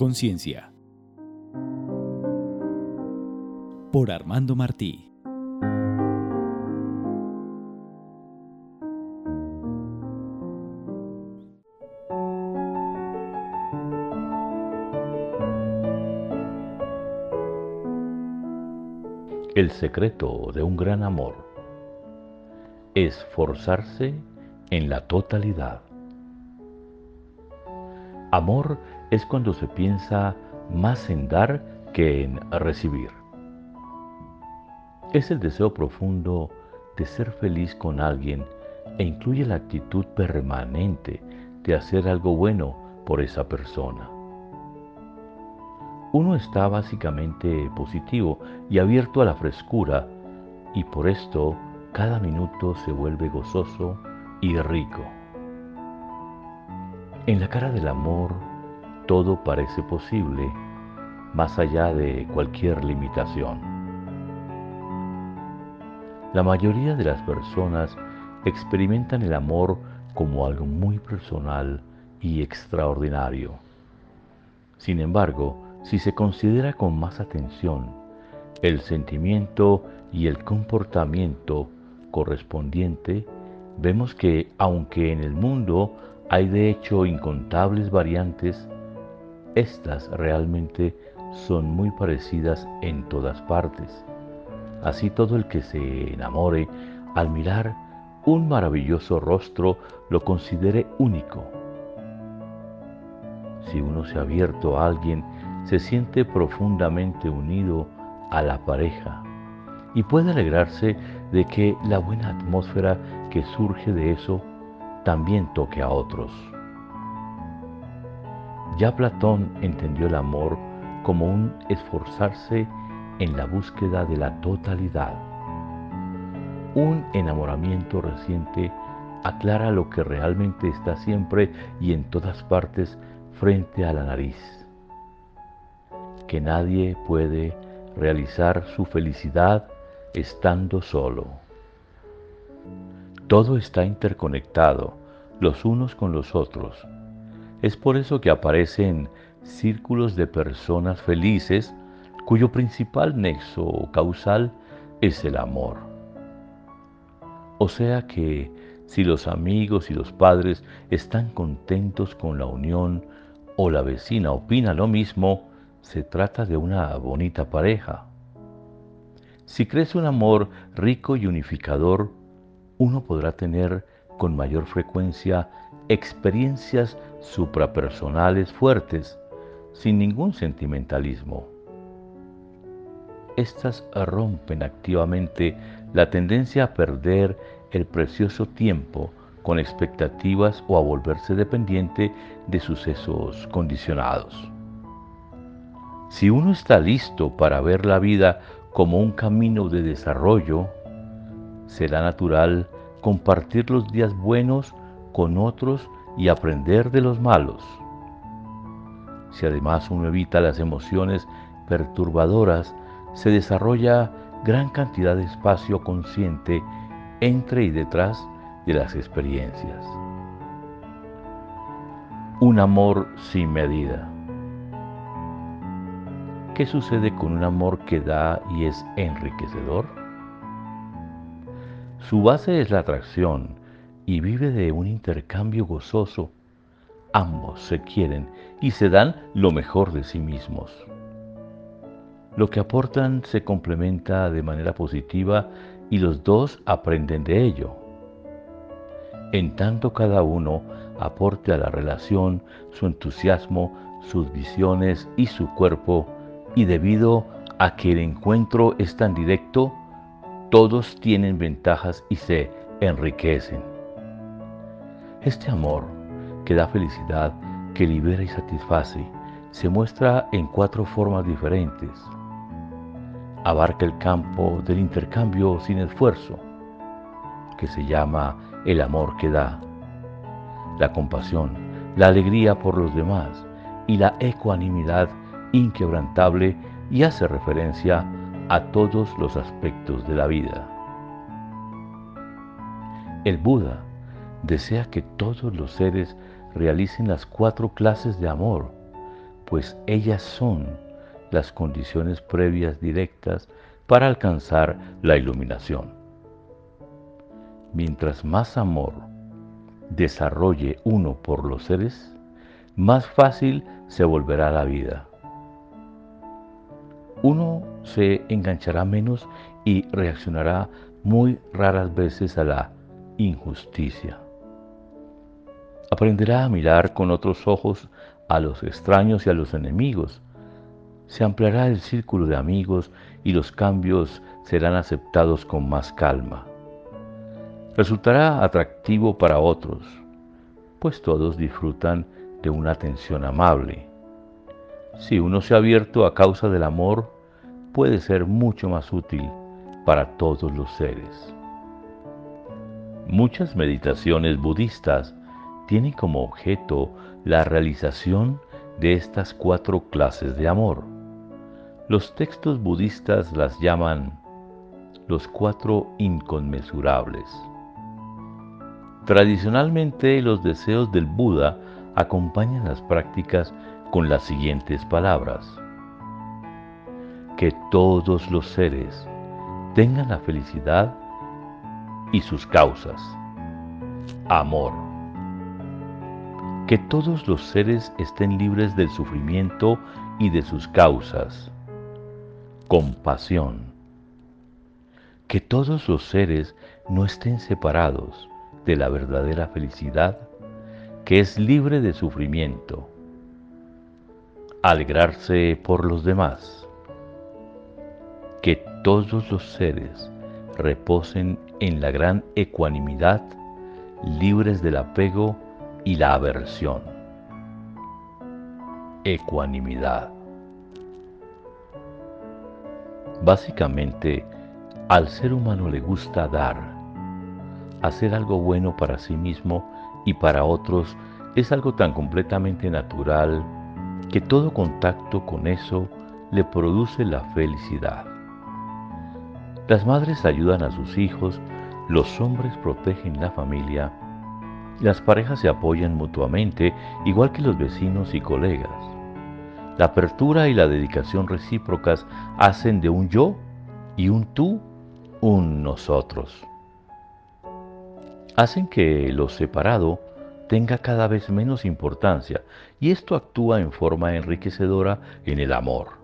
conciencia. Por Armando Martí. El secreto de un gran amor es forzarse en la totalidad. Amor es cuando se piensa más en dar que en recibir. Es el deseo profundo de ser feliz con alguien e incluye la actitud permanente de hacer algo bueno por esa persona uno está básicamente positivo y abierto a la frescura y por esto cada minuto se vuelve gozoso y rico. En la cara del amor todo parece posible más allá de cualquier limitación. La mayoría de las personas experimentan el amor como algo muy personal y extraordinario. Sin embargo, si se considera con más atención el sentimiento y el comportamiento correspondiente, vemos que aunque en el mundo hay de hecho incontables variantes, estas realmente son muy parecidas en todas partes. Así todo el que se enamore al mirar un maravilloso rostro lo considere único. Si uno se ha abierto a alguien se siente profundamente unido a la pareja y puede alegrarse de que la buena atmósfera que surge de eso también toque a otros. Ya Platón entendió el amor como un esforzarse en la búsqueda de la totalidad. Un enamoramiento reciente aclara lo que realmente está siempre y en todas partes frente a la nariz que nadie puede realizar su felicidad estando solo. Todo está interconectado los unos con los otros. Es por eso que aparecen círculos de personas felices cuyo principal nexo causal es el amor. O sea que si los amigos y los padres están contentos con la unión o la vecina opina lo mismo, se trata de una bonita pareja. Si crece un amor rico y unificador, uno podrá tener con mayor frecuencia experiencias suprapersonales fuertes, sin ningún sentimentalismo. Estas rompen activamente la tendencia a perder el precioso tiempo con expectativas o a volverse dependiente de sucesos condicionados. Si uno está listo para ver la vida como un camino de desarrollo, será natural compartir los días buenos con otros y aprender de los malos. Si además uno evita las emociones perturbadoras, se desarrolla gran cantidad de espacio consciente entre y detrás de las experiencias. Un amor sin medida. ¿Qué sucede con un amor que da y es enriquecedor? Su base es la atracción y vive de un intercambio gozoso. Ambos se quieren y se dan lo mejor de sí mismos. Lo que aportan se complementa de manera positiva y los dos aprenden de ello. En tanto cada uno aporte a la relación su entusiasmo, sus visiones y su cuerpo, y debido a que el encuentro es tan directo, todos tienen ventajas y se enriquecen. Este amor que da felicidad, que libera y satisface, se muestra en cuatro formas diferentes. Abarca el campo del intercambio sin esfuerzo, que se llama el amor que da, la compasión, la alegría por los demás y la ecuanimidad inquebrantable y hace referencia a todos los aspectos de la vida. El Buda desea que todos los seres realicen las cuatro clases de amor, pues ellas son las condiciones previas directas para alcanzar la iluminación. Mientras más amor desarrolle uno por los seres, más fácil se volverá la vida. Uno se enganchará menos y reaccionará muy raras veces a la injusticia. Aprenderá a mirar con otros ojos a los extraños y a los enemigos. Se ampliará el círculo de amigos y los cambios serán aceptados con más calma. Resultará atractivo para otros, pues todos disfrutan de una atención amable. Si uno se ha abierto a causa del amor, puede ser mucho más útil para todos los seres. Muchas meditaciones budistas tienen como objeto la realización de estas cuatro clases de amor. Los textos budistas las llaman los cuatro inconmensurables. Tradicionalmente los deseos del Buda acompañan las prácticas con las siguientes palabras. Que todos los seres tengan la felicidad y sus causas. Amor. Que todos los seres estén libres del sufrimiento y de sus causas. Compasión. Que todos los seres no estén separados de la verdadera felicidad, que es libre de sufrimiento. Alegrarse por los demás. Todos los seres reposen en la gran ecuanimidad, libres del apego y la aversión. Ecuanimidad. Básicamente, al ser humano le gusta dar. Hacer algo bueno para sí mismo y para otros es algo tan completamente natural que todo contacto con eso le produce la felicidad. Las madres ayudan a sus hijos, los hombres protegen la familia, las parejas se apoyan mutuamente, igual que los vecinos y colegas. La apertura y la dedicación recíprocas hacen de un yo y un tú un nosotros. Hacen que lo separado tenga cada vez menos importancia y esto actúa en forma enriquecedora en el amor.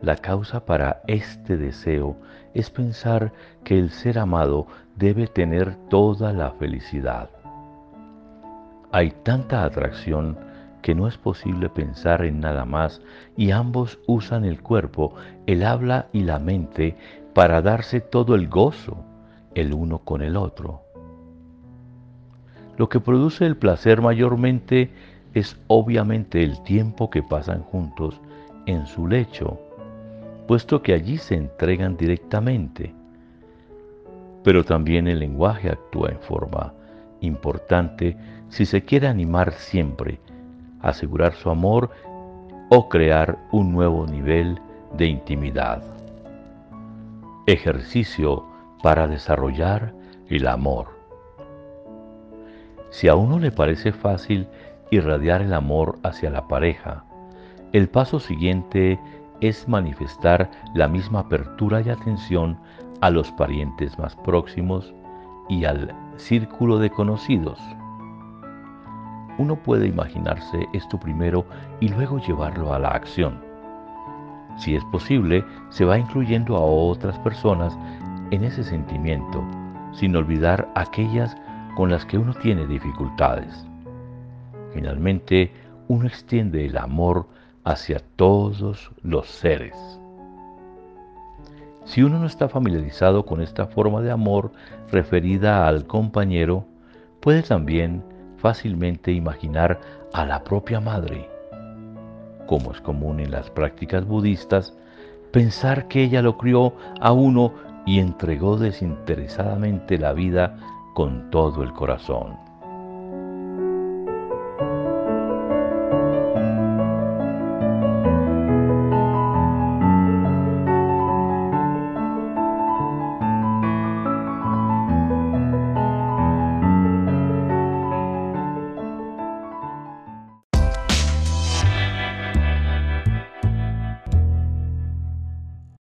La causa para este deseo es pensar que el ser amado debe tener toda la felicidad. Hay tanta atracción que no es posible pensar en nada más y ambos usan el cuerpo, el habla y la mente para darse todo el gozo el uno con el otro. Lo que produce el placer mayormente es obviamente el tiempo que pasan juntos en su lecho puesto que allí se entregan directamente. Pero también el lenguaje actúa en forma importante si se quiere animar siempre, asegurar su amor o crear un nuevo nivel de intimidad. Ejercicio para desarrollar el amor. Si a uno le parece fácil irradiar el amor hacia la pareja, el paso siguiente es manifestar la misma apertura y atención a los parientes más próximos y al círculo de conocidos. Uno puede imaginarse esto primero y luego llevarlo a la acción. Si es posible, se va incluyendo a otras personas en ese sentimiento, sin olvidar aquellas con las que uno tiene dificultades. Finalmente, uno extiende el amor hacia todos los seres. Si uno no está familiarizado con esta forma de amor referida al compañero, puede también fácilmente imaginar a la propia madre. Como es común en las prácticas budistas, pensar que ella lo crió a uno y entregó desinteresadamente la vida con todo el corazón.